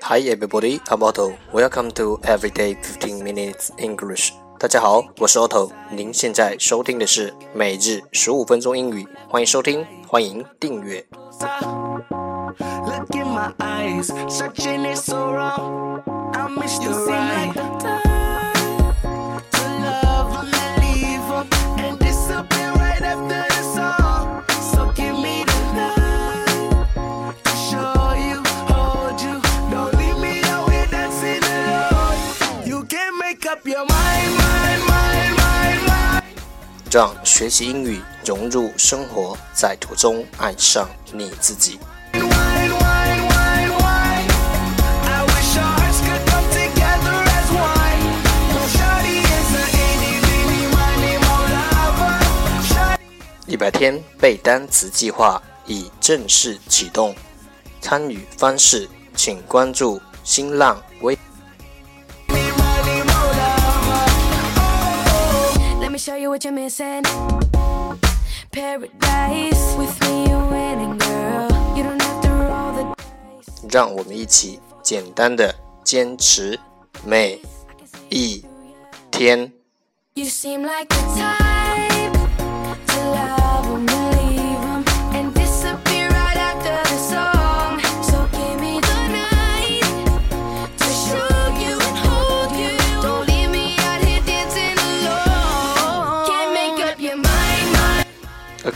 Hi everybody, I'm Otto. Welcome to Everyday 15 Minutes English. 大家好，我是 Otto。您现在收听的是每日十五分钟英语，欢迎收听，欢迎订阅。让学习英语融入生活，在途中爱上你自己。一百天背单词计划已正式启动，参与方式请关注新浪微。让我们一起简单的坚持每一天。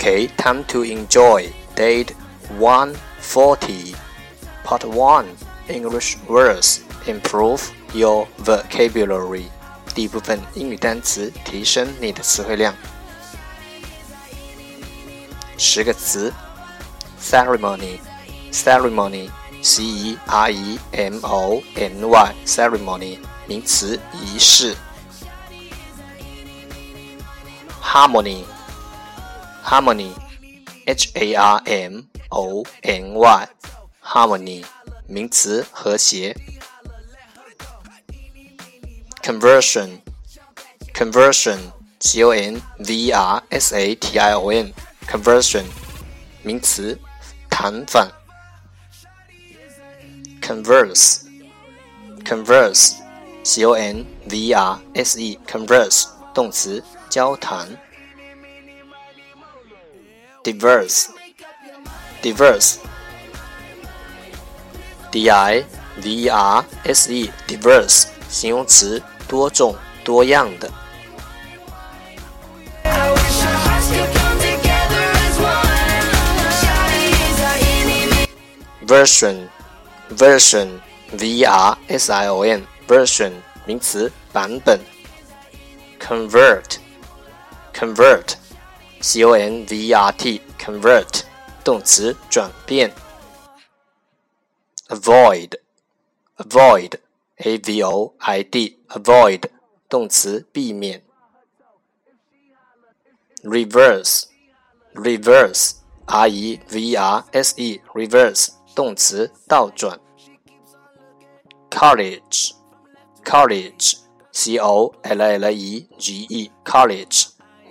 Okay, time to enjoy date 140. Part 1 English words improve your vocabulary. 第一部分英语单词，提升你的词汇量。十个词：ceremony，ceremony，c e r e m o n y，ceremony，名词，仪式。harmony。 harmony, h a r m o n y, harmony 名词和谐。conversion, conversion, c o n v e r s a t i o n, conversion 名词谈反。converse, converse, c o n v e r s e, converse 动词交谈。 diverse, diverse, d i v e r s e, diverse 形容词，多种多样的。version, version, v e r s i o n, version 名词，版本。convert, convert c o n v e r t convert 动词转变。avoid avoid a v o i d avoid 动词避免。reverse reverse r e v r s e reverse 动词倒转。college college c o l l e g e college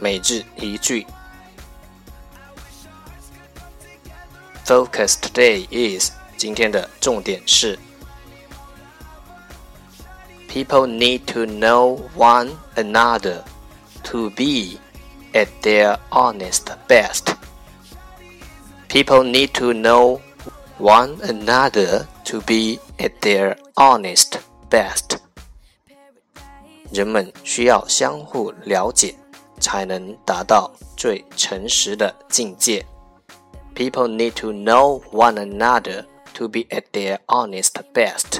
每日一句。Focus today is 今天的重点是 People need to know one another to be at their honest best. People need to know one another to be at their honest best. 人们需要相互了解， 才能达到最诚实的境界。People need to know one another to be at their honest best.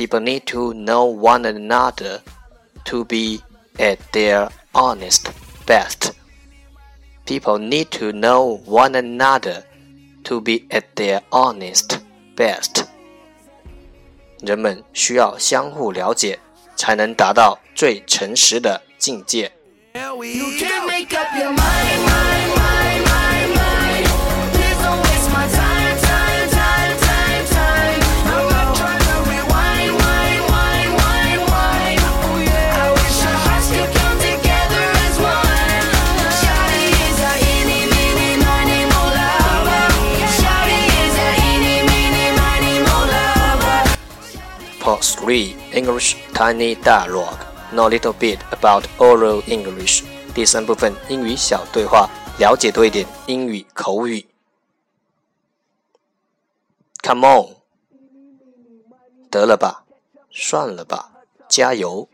People need to know one another to be at their honest best. People need to know one another to be at their honest best. 人们需要相互了解，才能达到最诚实的境界。 Part 3 English Tiny Dialogue Know a little bit about oral English 第三部分英语小对话，了解多一点英语口语。Come on，得了吧，算了吧，加油。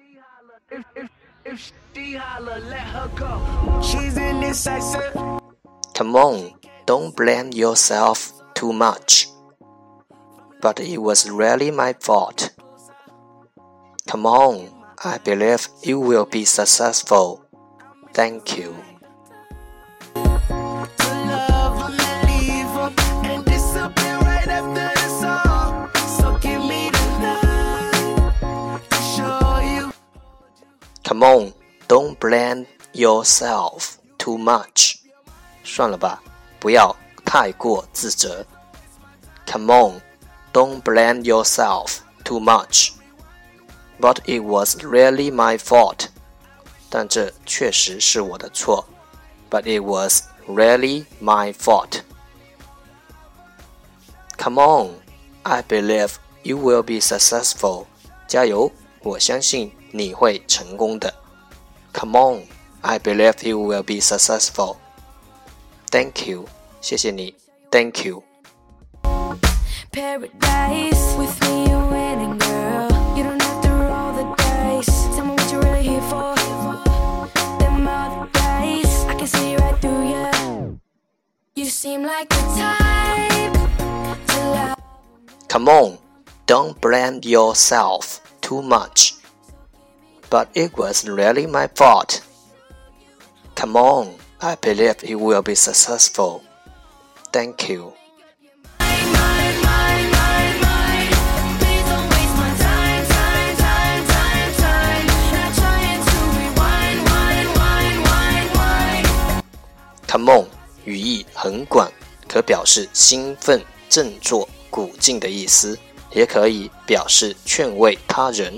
Come on, don't blame yourself too much. But it was really my fault. Come on, I believe you will be successful. Thank you. Come on, don't blame yourself too much. 算了吧，不要太过自责。Come on, don't blame yourself too much. But it was really my fault. 但这确实是我的错。But it was really my fault. Come on, I believe you will be successful. 加油，我相信你会成功的。Come on, I believe you will be successful. Thank you，谢谢你。Thank you. Paradise with me, You seem like the type to love. Come on, don't blame yourself too much. But it was really my fault. Come on, I believe it will be successful. Thank you. Come on，语义很广，可表示兴奋、振作、鼓劲的意思，也可以表示劝慰他人。